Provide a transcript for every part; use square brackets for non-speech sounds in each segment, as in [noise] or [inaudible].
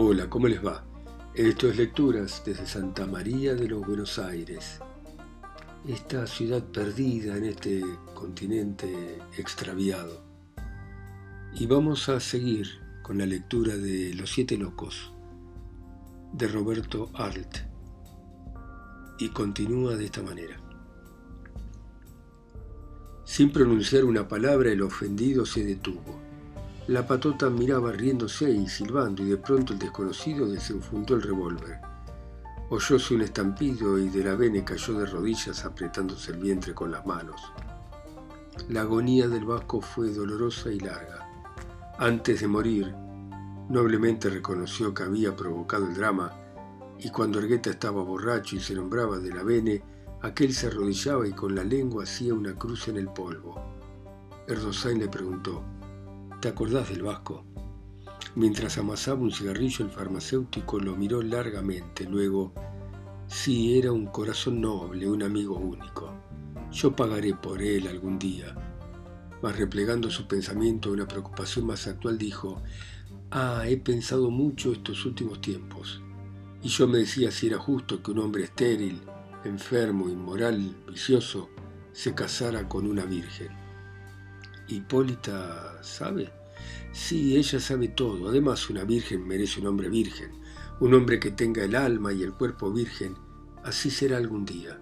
Hola, ¿cómo les va? Esto es Lecturas desde Santa María de los Buenos Aires, esta ciudad perdida en este continente extraviado. Y vamos a seguir con la lectura de Los Siete Locos, de Roberto Arlt. Y continúa de esta manera. Sin pronunciar una palabra, el ofendido se detuvo. La patota miraba riéndose y silbando, y de pronto el desconocido desenfundó el revólver. Oyóse un estampido y de la vene cayó de rodillas apretándose el vientre con las manos. La agonía del vasco fue dolorosa y larga. Antes de morir, noblemente reconoció que había provocado el drama, y cuando Ergueta estaba borracho y se nombraba de la vene, aquel se arrodillaba y con la lengua hacía una cruz en el polvo. Erdosain le preguntó, ¿Te acordás del vasco? Mientras amasaba un cigarrillo, el farmacéutico lo miró largamente. Luego, sí, era un corazón noble, un amigo único. Yo pagaré por él algún día. Mas replegando su pensamiento a una preocupación más actual, dijo, Ah, he pensado mucho estos últimos tiempos. Y yo me decía si era justo que un hombre estéril, enfermo, inmoral, vicioso, se casara con una virgen. Hipólita sabe. Sí, ella sabe todo. Además, una virgen merece un hombre virgen, un hombre que tenga el alma y el cuerpo virgen. Así será algún día.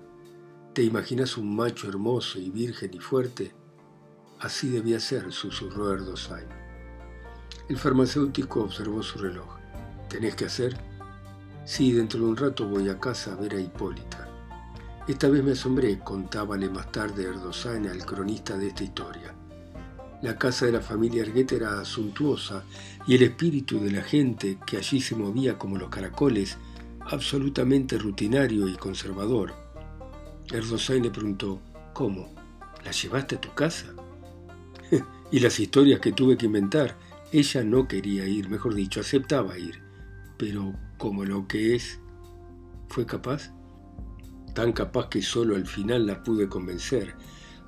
¿Te imaginas un macho hermoso y virgen y fuerte? Así debía ser, susurró Erdosain. El farmacéutico observó su reloj. ¿Tenés que hacer? Sí, dentro de un rato voy a casa a ver a Hipólita. Esta vez me asombré, contábale más tarde Erdosain al cronista de esta historia. La casa de la familia Ergueta era suntuosa y el espíritu de la gente que allí se movía como los caracoles, absolutamente rutinario y conservador. Erdosain le preguntó, ¿cómo? ¿La llevaste a tu casa? [laughs] y las historias que tuve que inventar. Ella no quería ir, mejor dicho, aceptaba ir. Pero como lo que es, ¿fue capaz? Tan capaz que solo al final la pude convencer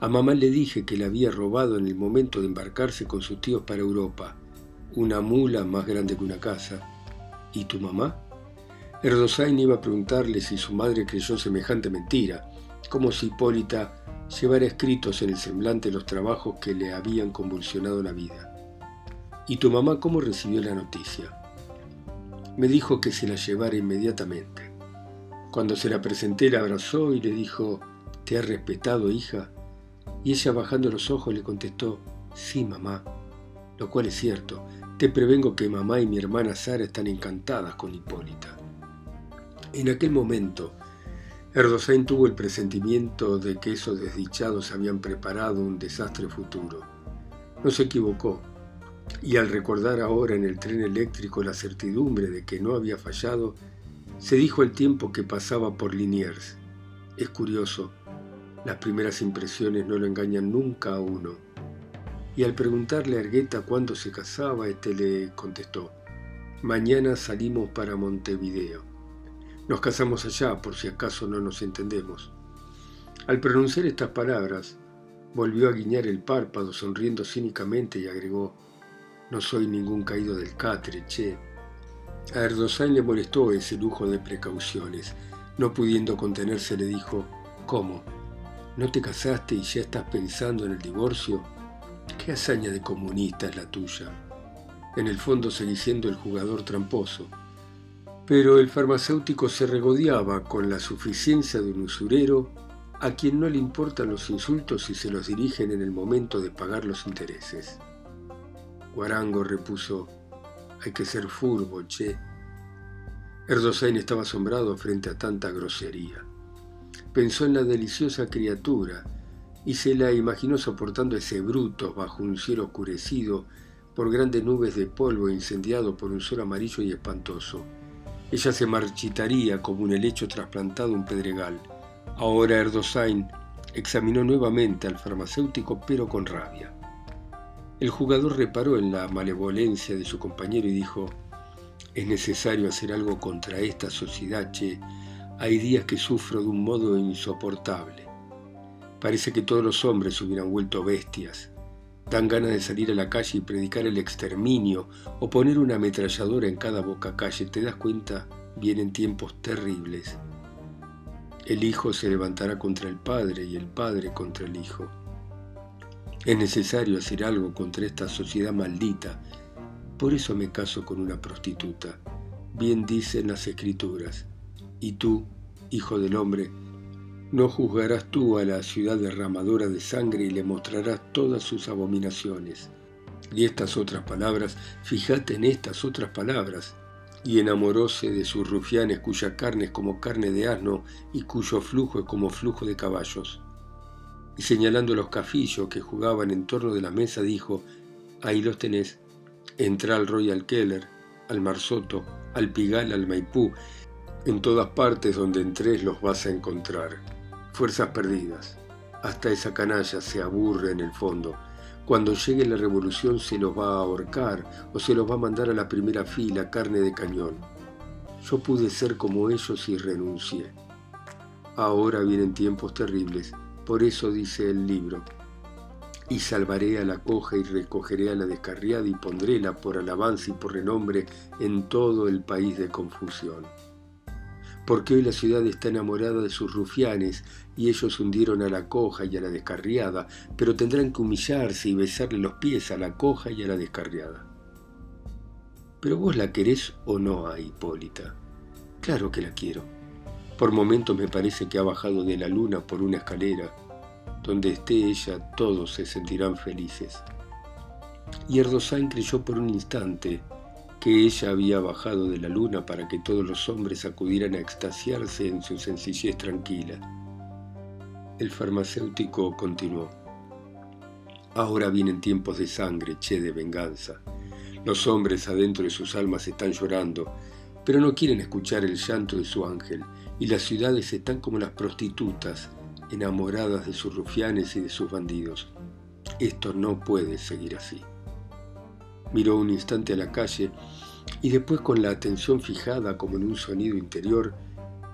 a mamá le dije que la había robado en el momento de embarcarse con sus tíos para Europa, una mula más grande que una casa. ¿Y tu mamá? Erdosain iba a preguntarle si su madre creyó semejante mentira, como si Hipólita llevara escritos en el semblante los trabajos que le habían convulsionado la vida. ¿Y tu mamá cómo recibió la noticia? Me dijo que se la llevara inmediatamente. Cuando se la presenté la abrazó y le dijo, ¿te ha respetado, hija? Y ella bajando los ojos le contestó, sí, mamá, lo cual es cierto. Te prevengo que mamá y mi hermana Sara están encantadas con Hipólita. En aquel momento, Erdosain tuvo el presentimiento de que esos desdichados habían preparado un desastre futuro. No se equivocó, y al recordar ahora en el tren eléctrico la certidumbre de que no había fallado, se dijo el tiempo que pasaba por Liniers. Es curioso, las primeras impresiones no lo engañan nunca a uno. Y al preguntarle a Ergueta cuándo se casaba, este le contestó, mañana salimos para Montevideo. Nos casamos allá por si acaso no nos entendemos. Al pronunciar estas palabras, volvió a guiñar el párpado sonriendo cínicamente y agregó, no soy ningún caído del catre, che. A Erdosain le molestó ese lujo de precauciones. No pudiendo contenerse le dijo, ¿cómo? ¿No te casaste y ya estás pensando en el divorcio? ¿Qué hazaña de comunista es la tuya? En el fondo seguí siendo el jugador tramposo. Pero el farmacéutico se regodeaba con la suficiencia de un usurero a quien no le importan los insultos si se los dirigen en el momento de pagar los intereses. Guarango repuso, hay que ser furbo, che. Erdosain estaba asombrado frente a tanta grosería. Pensó en la deliciosa criatura y se la imaginó soportando ese bruto bajo un cielo oscurecido por grandes nubes de polvo incendiado por un sol amarillo y espantoso. Ella se marchitaría como un helecho trasplantado un pedregal. Ahora Erdosain examinó nuevamente al farmacéutico pero con rabia. El jugador reparó en la malevolencia de su compañero y dijo, es necesario hacer algo contra esta sociedad, che, hay días que sufro de un modo insoportable. Parece que todos los hombres hubieran vuelto bestias. Dan ganas de salir a la calle y predicar el exterminio o poner una ametralladora en cada boca calle. ¿Te das cuenta? Vienen tiempos terribles. El hijo se levantará contra el padre y el padre contra el hijo. Es necesario hacer algo contra esta sociedad maldita. Por eso me caso con una prostituta. Bien dicen las escrituras. Y tú, hijo del hombre, no juzgarás tú a la ciudad derramadora de sangre y le mostrarás todas sus abominaciones. Y estas otras palabras, fíjate en estas otras palabras, y enamoróse de sus rufianes cuya carne es como carne de asno y cuyo flujo es como flujo de caballos. Y señalando los cafillos que jugaban en torno de la mesa, dijo, ahí los tenés, entra al Royal Keller, al Marsoto, al Pigal, al Maipú, en todas partes donde entres los vas a encontrar fuerzas perdidas. Hasta esa canalla se aburre en el fondo. Cuando llegue la revolución se los va a ahorcar o se los va a mandar a la primera fila, carne de cañón. Yo pude ser como ellos y renuncié. Ahora vienen tiempos terribles, por eso dice el libro. Y salvaré a la coja y recogeré a la descarriada y pondréla por alabanza y por renombre en todo el país de confusión porque hoy la ciudad está enamorada de sus rufianes y ellos hundieron a la coja y a la descarriada, pero tendrán que humillarse y besarle los pies a la coja y a la descarriada. Pero vos la querés o no a Hipólita. Claro que la quiero. Por momentos me parece que ha bajado de la luna por una escalera. Donde esté ella, todos se sentirán felices. Y Erdosain creyó por un instante que ella había bajado de la luna para que todos los hombres acudieran a extasiarse en su sencillez tranquila. El farmacéutico continuó. Ahora vienen tiempos de sangre, che, de venganza. Los hombres adentro de sus almas están llorando, pero no quieren escuchar el llanto de su ángel, y las ciudades están como las prostitutas, enamoradas de sus rufianes y de sus bandidos. Esto no puede seguir así. Miró un instante a la calle y después con la atención fijada como en un sonido interior,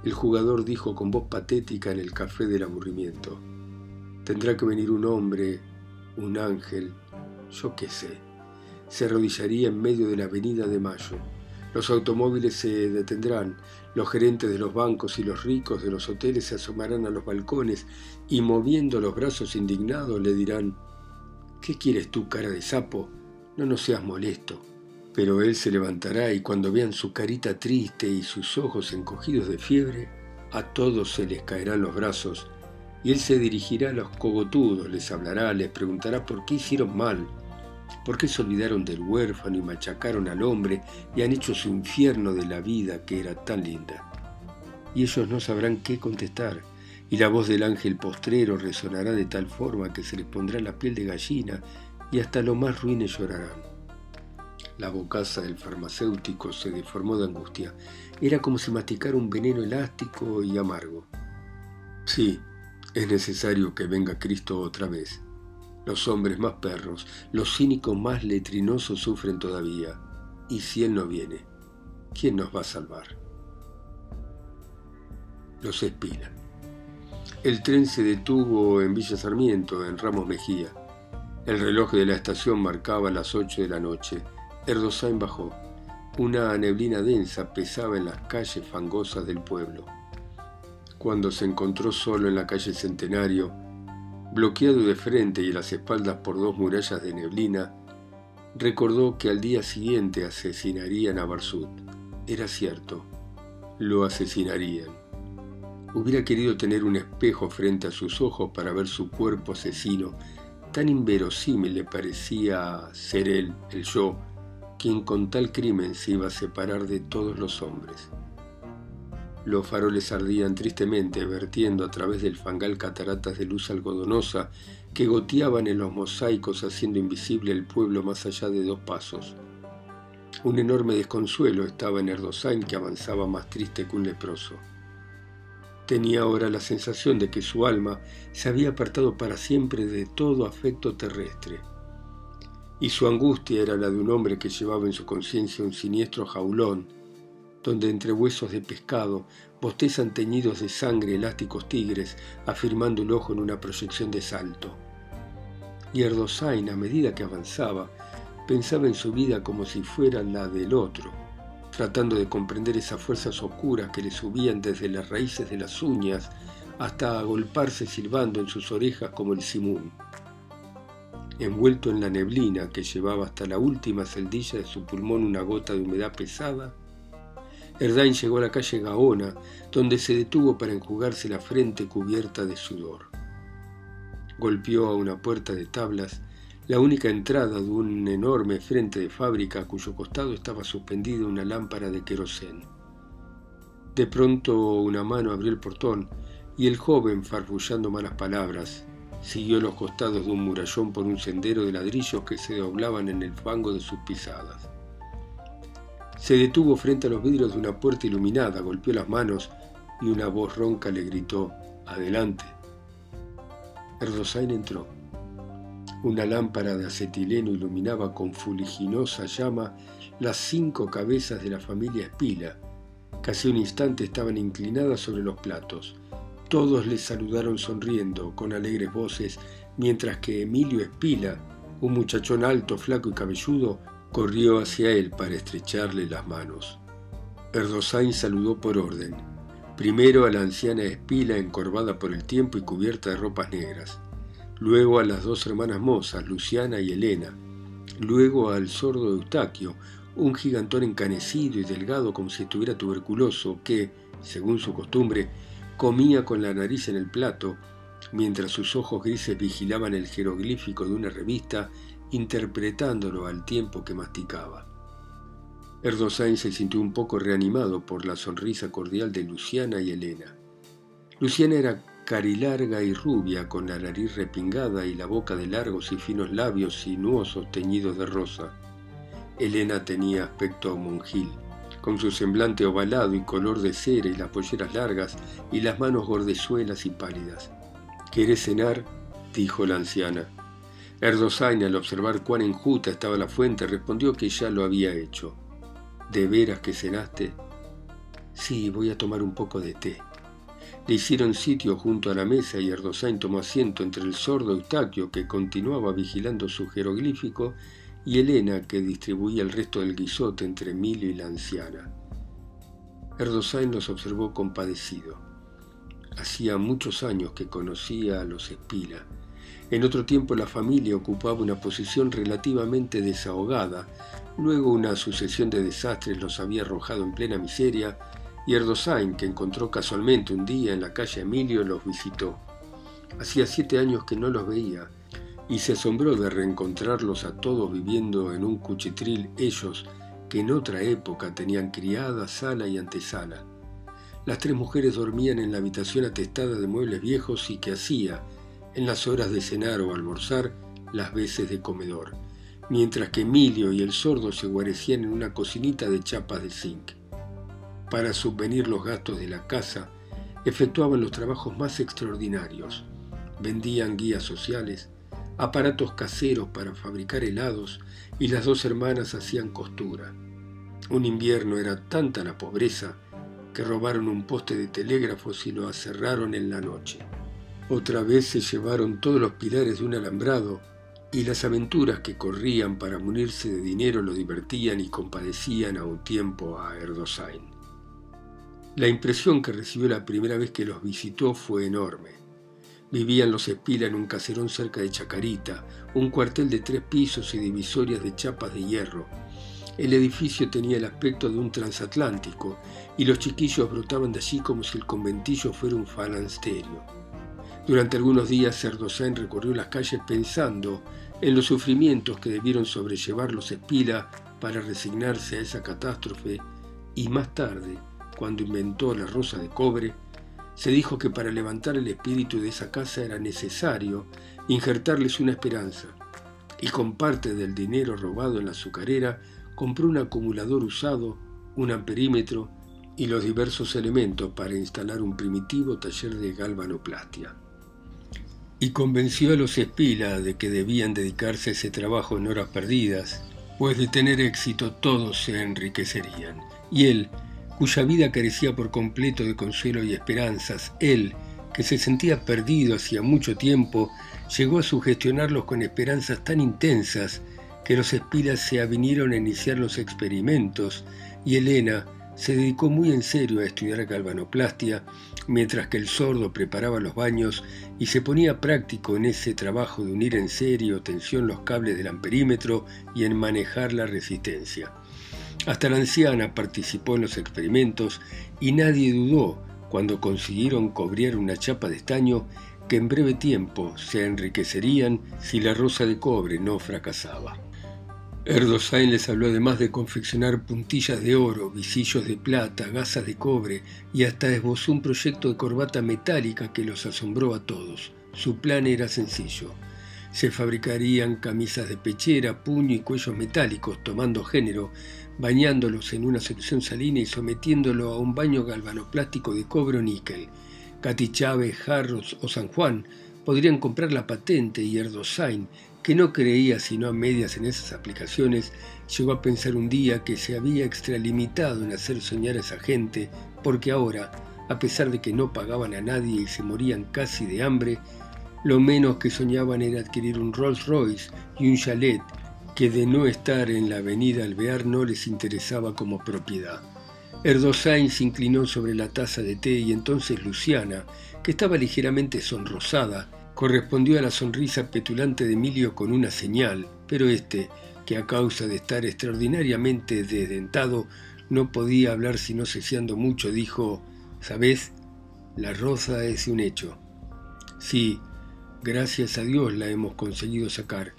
el jugador dijo con voz patética en el café del aburrimiento, tendrá que venir un hombre, un ángel, yo qué sé. Se arrodillaría en medio de la avenida de Mayo. Los automóviles se detendrán, los gerentes de los bancos y los ricos de los hoteles se asomarán a los balcones y moviendo los brazos indignados le dirán, ¿qué quieres tú, cara de sapo? No nos seas molesto. Pero él se levantará y cuando vean su carita triste y sus ojos encogidos de fiebre, a todos se les caerán los brazos y él se dirigirá a los cogotudos, les hablará, les preguntará por qué hicieron mal, por qué se olvidaron del huérfano y machacaron al hombre y han hecho su infierno de la vida que era tan linda. Y ellos no sabrán qué contestar, y la voz del ángel postrero resonará de tal forma que se les pondrá la piel de gallina y hasta los más ruines llorarán. La bocaza del farmacéutico se deformó de angustia. Era como si masticara un veneno elástico y amargo. Sí, es necesario que venga Cristo otra vez. Los hombres más perros, los cínicos más letrinosos sufren todavía. Y si Él no viene, ¿quién nos va a salvar? Los Espina. El tren se detuvo en Villa Sarmiento, en Ramos Mejía. El reloj de la estación marcaba las ocho de la noche. Erdosain bajó. Una neblina densa pesaba en las calles fangosas del pueblo. Cuando se encontró solo en la calle Centenario, bloqueado de frente y las espaldas por dos murallas de neblina, recordó que al día siguiente asesinarían a Barsut. Era cierto, lo asesinarían. Hubiera querido tener un espejo frente a sus ojos para ver su cuerpo asesino Tan inverosímil le parecía ser él, el yo, quien con tal crimen se iba a separar de todos los hombres. Los faroles ardían tristemente, vertiendo a través del fangal cataratas de luz algodonosa que goteaban en los mosaicos haciendo invisible el pueblo más allá de dos pasos. Un enorme desconsuelo estaba en Erdosain que avanzaba más triste que un leproso. Tenía ahora la sensación de que su alma se había apartado para siempre de todo afecto terrestre. Y su angustia era la de un hombre que llevaba en su conciencia un siniestro jaulón, donde entre huesos de pescado bostezan teñidos de sangre elásticos tigres, afirmando el ojo en una proyección de salto. y Erdosain, a medida que avanzaba, pensaba en su vida como si fuera la del otro, tratando de comprender esas fuerzas oscuras que le subían desde las raíces de las uñas hasta agolparse silbando en sus orejas como el simún. Envuelto en la neblina que llevaba hasta la última celdilla de su pulmón una gota de humedad pesada, Erdain llegó a la calle Gaona, donde se detuvo para enjugarse la frente cubierta de sudor. Golpeó a una puerta de tablas, la única entrada de un enorme frente de fábrica a cuyo costado estaba suspendida una lámpara de querosén. De pronto una mano abrió el portón y el joven, farfullando malas palabras, siguió los costados de un murallón por un sendero de ladrillos que se doblaban en el fango de sus pisadas. Se detuvo frente a los vidrios de una puerta iluminada, golpeó las manos y una voz ronca le gritó, Adelante. Erdosain entró. Una lámpara de acetileno iluminaba con fuliginosa llama las cinco cabezas de la familia Espila. Casi un instante estaban inclinadas sobre los platos. Todos le saludaron sonriendo, con alegres voces, mientras que Emilio Espila, un muchachón alto, flaco y cabelludo, corrió hacia él para estrecharle las manos. Erdosain saludó por orden. Primero a la anciana Espila encorvada por el tiempo y cubierta de ropas negras. Luego a las dos hermanas mozas, Luciana y Elena. Luego al sordo Eustaquio, un gigantón encanecido y delgado como si estuviera tuberculoso, que, según su costumbre, comía con la nariz en el plato, mientras sus ojos grises vigilaban el jeroglífico de una revista interpretándolo al tiempo que masticaba. Erdosain se sintió un poco reanimado por la sonrisa cordial de Luciana y Elena. Luciana era carilarga y rubia, con la nariz repingada y la boca de largos y finos labios sinuosos teñidos de rosa. Elena tenía aspecto monjil, con su semblante ovalado y color de cera y las polleras largas y las manos gordezuelas y pálidas. ¿Quieres cenar? dijo la anciana. Erdosain, al observar cuán enjuta estaba la fuente, respondió que ya lo había hecho. ¿De veras que cenaste? Sí, voy a tomar un poco de té. Le hicieron sitio junto a la mesa y Erdosain tomó asiento entre el sordo Eustaquio, que continuaba vigilando su jeroglífico, y Elena, que distribuía el resto del guisote entre Emilio y la anciana. Erdosain los observó compadecido. Hacía muchos años que conocía a los Espila, en otro tiempo la familia ocupaba una posición relativamente desahogada, luego una sucesión de desastres los había arrojado en plena miseria, y Erdosain, que encontró casualmente un día en la calle Emilio, los visitó. Hacía siete años que no los veía, y se asombró de reencontrarlos a todos viviendo en un cuchitril ellos, que en otra época tenían criada, sala y antesala. Las tres mujeres dormían en la habitación atestada de muebles viejos y que hacía, en las horas de cenar o almorzar, las veces de comedor, mientras que Emilio y el sordo se guarecían en una cocinita de chapas de zinc. Para subvenir los gastos de la casa, efectuaban los trabajos más extraordinarios. Vendían guías sociales, aparatos caseros para fabricar helados y las dos hermanas hacían costura. Un invierno era tanta la pobreza que robaron un poste de telégrafos y lo aserraron en la noche. Otra vez se llevaron todos los pilares de un alambrado y las aventuras que corrían para munirse de dinero lo divertían y compadecían a un tiempo a Erdosain. La impresión que recibió la primera vez que los visitó fue enorme. Vivían los Espila en un caserón cerca de Chacarita, un cuartel de tres pisos y divisorias de chapas de hierro. El edificio tenía el aspecto de un transatlántico y los chiquillos brotaban de allí como si el conventillo fuera un falansterio. Durante algunos días Cerdosain recorrió las calles pensando en los sufrimientos que debieron sobrellevar los Espila para resignarse a esa catástrofe y más tarde, cuando inventó la rosa de cobre, se dijo que para levantar el espíritu de esa casa era necesario injertarles una esperanza, y con parte del dinero robado en la azucarera compró un acumulador usado, un amperímetro y los diversos elementos para instalar un primitivo taller de galvanoplastia y convenció a los Espila de que debían dedicarse a ese trabajo en horas perdidas, pues de tener éxito todos se enriquecerían. Y él, cuya vida carecía por completo de consuelo y esperanzas, él, que se sentía perdido hacía mucho tiempo, llegó a sugestionarlos con esperanzas tan intensas que los espilas se avinieron a iniciar los experimentos y Elena se dedicó muy en serio a estudiar galvanoplastia, mientras que el sordo preparaba los baños y se ponía práctico en ese trabajo de unir en serio tensión los cables del amperímetro y en manejar la resistencia. Hasta la anciana participó en los experimentos y nadie dudó cuando consiguieron cobrar una chapa de estaño que en breve tiempo se enriquecerían si la rosa de cobre no fracasaba. Erdosain les habló además de confeccionar puntillas de oro, visillos de plata, gasas de cobre y hasta esbozó un proyecto de corbata metálica que los asombró a todos. Su plan era sencillo. Se fabricarían camisas de pechera, puño y cuellos metálicos, tomando género, bañándolos en una solución salina y sometiéndolo a un baño galvanoplástico de cobre o níquel. Katy Chávez, Jarros o San Juan podrían comprar la patente y Erdosain que no creía sino a medias en esas aplicaciones, llegó a pensar un día que se había extralimitado en hacer soñar a esa gente, porque ahora, a pesar de que no pagaban a nadie y se morían casi de hambre, lo menos que soñaban era adquirir un Rolls Royce y un chalet que de no estar en la avenida Alvear no les interesaba como propiedad. Erdosain se inclinó sobre la taza de té y entonces Luciana, que estaba ligeramente sonrosada, correspondió a la sonrisa petulante de Emilio con una señal, pero este, que a causa de estar extraordinariamente desdentado, no podía hablar sino ceciando mucho, dijo, ¿sabes? La rosa es un hecho. Sí, gracias a Dios la hemos conseguido sacar.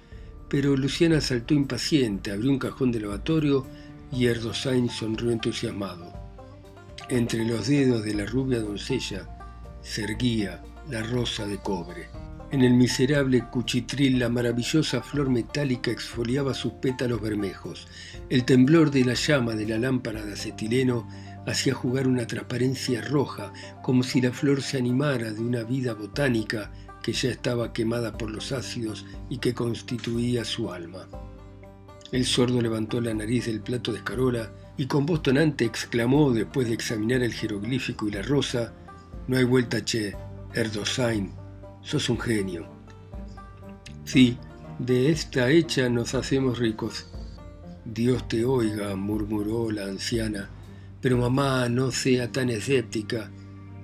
Pero Luciana saltó impaciente, abrió un cajón de lavatorio y Erdosain sonrió entusiasmado. Entre los dedos de la rubia doncella se erguía la rosa de cobre. En el miserable cuchitril la maravillosa flor metálica exfoliaba sus pétalos bermejos. El temblor de la llama de la lámpara de acetileno hacía jugar una transparencia roja, como si la flor se animara de una vida botánica que ya estaba quemada por los ácidos y que constituía su alma. El sordo levantó la nariz del plato de escarola y con voz tonante exclamó, después de examinar el jeroglífico y la rosa, No hay vuelta, che, Erdosain, sos un genio. Sí, de esta hecha nos hacemos ricos. Dios te oiga, murmuró la anciana, pero mamá, no sea tan escéptica.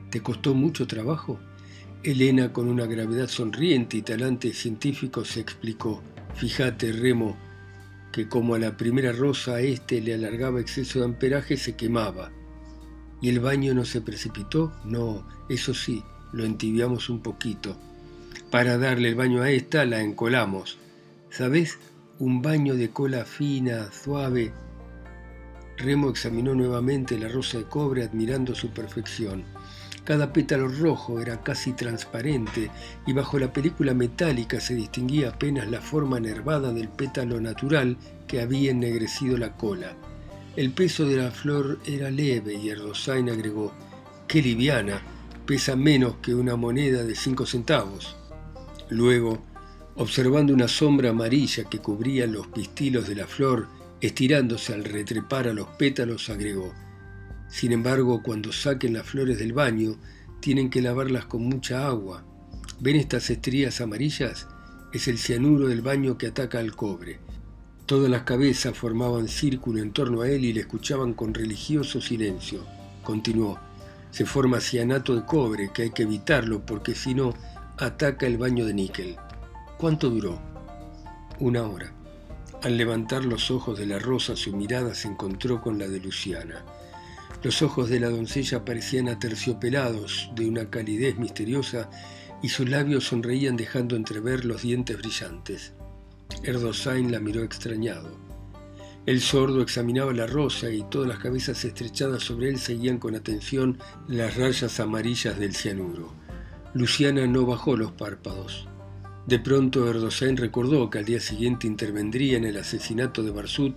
¿Te costó mucho trabajo? Elena, con una gravedad sonriente y talante científico, se explicó. Fíjate, Remo, que como a la primera rosa a este le alargaba exceso de amperaje, se quemaba. ¿Y el baño no se precipitó? No, eso sí, lo entibiamos un poquito. Para darle el baño a esta la encolamos. ¿Sabes? Un baño de cola fina, suave. Remo examinó nuevamente la rosa de cobre admirando su perfección. Cada pétalo rojo era casi transparente y bajo la película metálica se distinguía apenas la forma nervada del pétalo natural que había ennegrecido la cola. El peso de la flor era leve y Erdosain agregó, ¡qué liviana! Pesa menos que una moneda de cinco centavos. Luego, observando una sombra amarilla que cubría los pistilos de la flor, estirándose al retrepar a los pétalos, agregó, Sin embargo, cuando saquen las flores del baño, tienen que lavarlas con mucha agua. ¿Ven estas estrías amarillas? Es el cianuro del baño que ataca al cobre. Todas las cabezas formaban círculo en torno a él y le escuchaban con religioso silencio. Continuó, se forma cianato de cobre, que hay que evitarlo porque si no, ataca el baño de níquel. ¿Cuánto duró? Una hora. Al levantar los ojos de la rosa, su mirada se encontró con la de Luciana. Los ojos de la doncella parecían aterciopelados, de una calidez misteriosa, y sus labios sonreían dejando entrever los dientes brillantes. Erdosain la miró extrañado. El sordo examinaba la rosa y todas las cabezas estrechadas sobre él seguían con atención las rayas amarillas del cianuro. Luciana no bajó los párpados. De pronto Erdosain recordó que al día siguiente intervendría en el asesinato de Barsut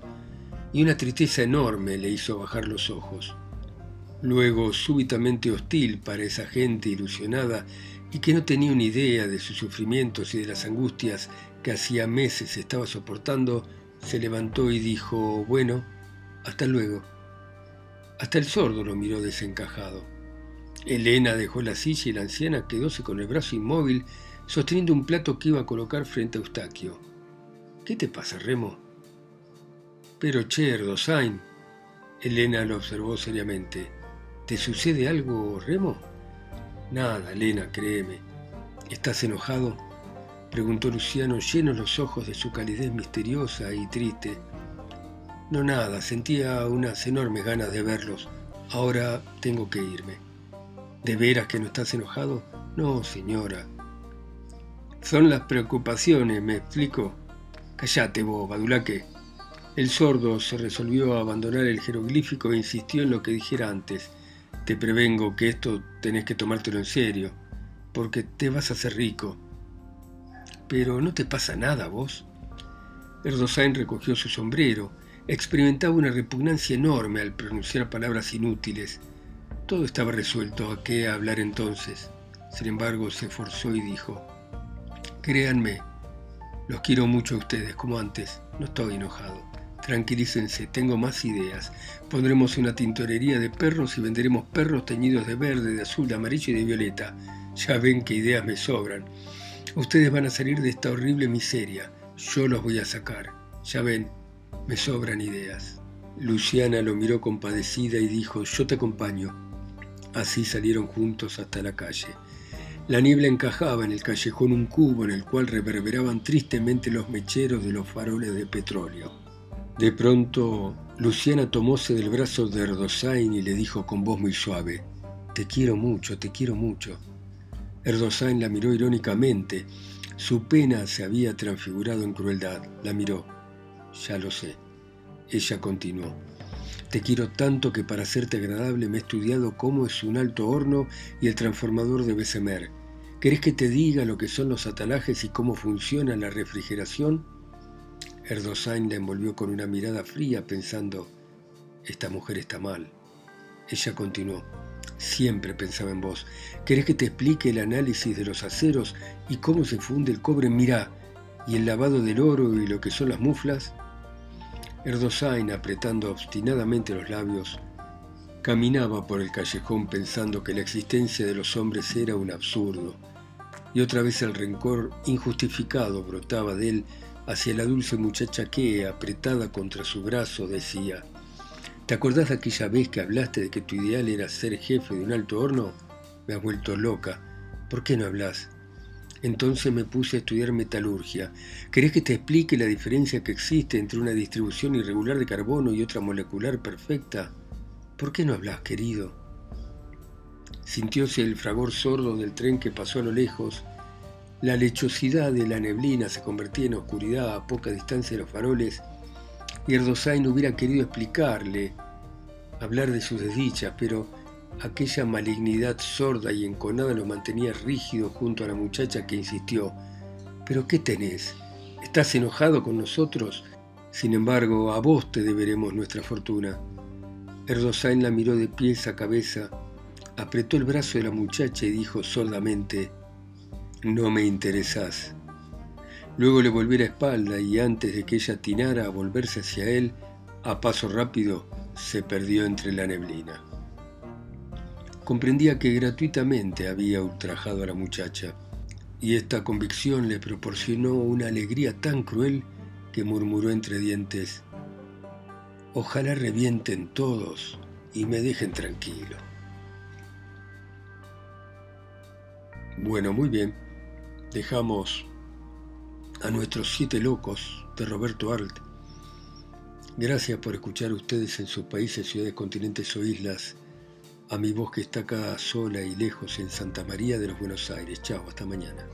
y una tristeza enorme le hizo bajar los ojos. Luego, súbitamente hostil para esa gente ilusionada y que no tenía una idea de sus sufrimientos y de las angustias que hacía meses estaba soportando, se levantó y dijo, bueno, hasta luego. Hasta el sordo lo miró desencajado. Elena dejó la silla y la anciana quedóse con el brazo inmóvil sosteniendo un plato que iba a colocar frente a Eustaquio. ¿Qué te pasa, Remo? Pero, che, Erdosain, Elena lo observó seriamente. ¿Te sucede algo, Remo? Nada, Elena, créeme. ¿Estás enojado? Preguntó Luciano, lleno los ojos de su calidez misteriosa y triste. No nada, sentía unas enormes ganas de verlos. Ahora tengo que irme. ¿De veras que no estás enojado? No, señora. Son las preocupaciones, ¿me explico? Cállate vos, Badulaque. El sordo se resolvió a abandonar el jeroglífico e insistió en lo que dijera antes. Te prevengo que esto tenés que tomártelo en serio, porque te vas a hacer rico. Pero no te pasa nada, vos. Erdosain recogió su sombrero. Experimentaba una repugnancia enorme al pronunciar palabras inútiles. Todo estaba resuelto. ¿A qué hablar entonces? Sin embargo, se esforzó y dijo, Créanme, los quiero mucho a ustedes, como antes. No estoy enojado. Tranquilícense, tengo más ideas. Pondremos una tintorería de perros y venderemos perros teñidos de verde, de azul, de amarillo y de violeta. Ya ven qué ideas me sobran. Ustedes van a salir de esta horrible miseria. Yo los voy a sacar. Ya ven, me sobran ideas. Luciana lo miró compadecida y dijo, yo te acompaño. Así salieron juntos hasta la calle. La niebla encajaba en el callejón un cubo en el cual reverberaban tristemente los mecheros de los faroles de petróleo. De pronto, Luciana tomóse del brazo de Erdosain y le dijo con voz muy suave, Te quiero mucho, te quiero mucho. Erdosain la miró irónicamente. Su pena se había transfigurado en crueldad. La miró. Ya lo sé. Ella continuó. Te quiero tanto que para hacerte agradable me he estudiado cómo es un alto horno y el transformador de Bessemer. ¿Querés que te diga lo que son los atalajes y cómo funciona la refrigeración? Erdosain la envolvió con una mirada fría pensando, esta mujer está mal. Ella continuó, siempre pensaba en vos. ¿Querés que te explique el análisis de los aceros y cómo se funde el cobre? Mirá, y el lavado del oro y lo que son las muflas. Erdosain, apretando obstinadamente los labios, caminaba por el callejón pensando que la existencia de los hombres era un absurdo, y otra vez el rencor injustificado brotaba de él hacia la dulce muchacha que, apretada contra su brazo, decía, ¿Te acordás de aquella vez que hablaste de que tu ideal era ser jefe de un alto horno? Me has vuelto loca. ¿Por qué no hablas? Entonces me puse a estudiar metalurgia. ¿Querés que te explique la diferencia que existe entre una distribución irregular de carbono y otra molecular perfecta? ¿Por qué no hablas, querido? Sintióse el fragor sordo del tren que pasó a lo lejos. La lechosidad de la neblina se convertía en oscuridad a poca distancia de los faroles y Erdosain hubiera querido explicarle, hablar de sus desdichas, pero Aquella malignidad sorda y enconada lo mantenía rígido junto a la muchacha que insistió. ¿Pero qué tenés? ¿Estás enojado con nosotros? Sin embargo, a vos te deberemos nuestra fortuna. Erdosain la miró de pies a cabeza, apretó el brazo de la muchacha y dijo sordamente, No me interesás. Luego le volvió la espalda y antes de que ella atinara a volverse hacia él, a paso rápido, se perdió entre la neblina. Comprendía que gratuitamente había ultrajado a la muchacha, y esta convicción le proporcionó una alegría tan cruel que murmuró entre dientes, Ojalá revienten todos y me dejen tranquilo. Bueno, muy bien. Dejamos a nuestros siete locos de Roberto Arlt. Gracias por escuchar ustedes en sus países, ciudades, continentes o islas a mi voz que está acá sola y lejos en Santa María de los Buenos Aires. Chao, hasta mañana.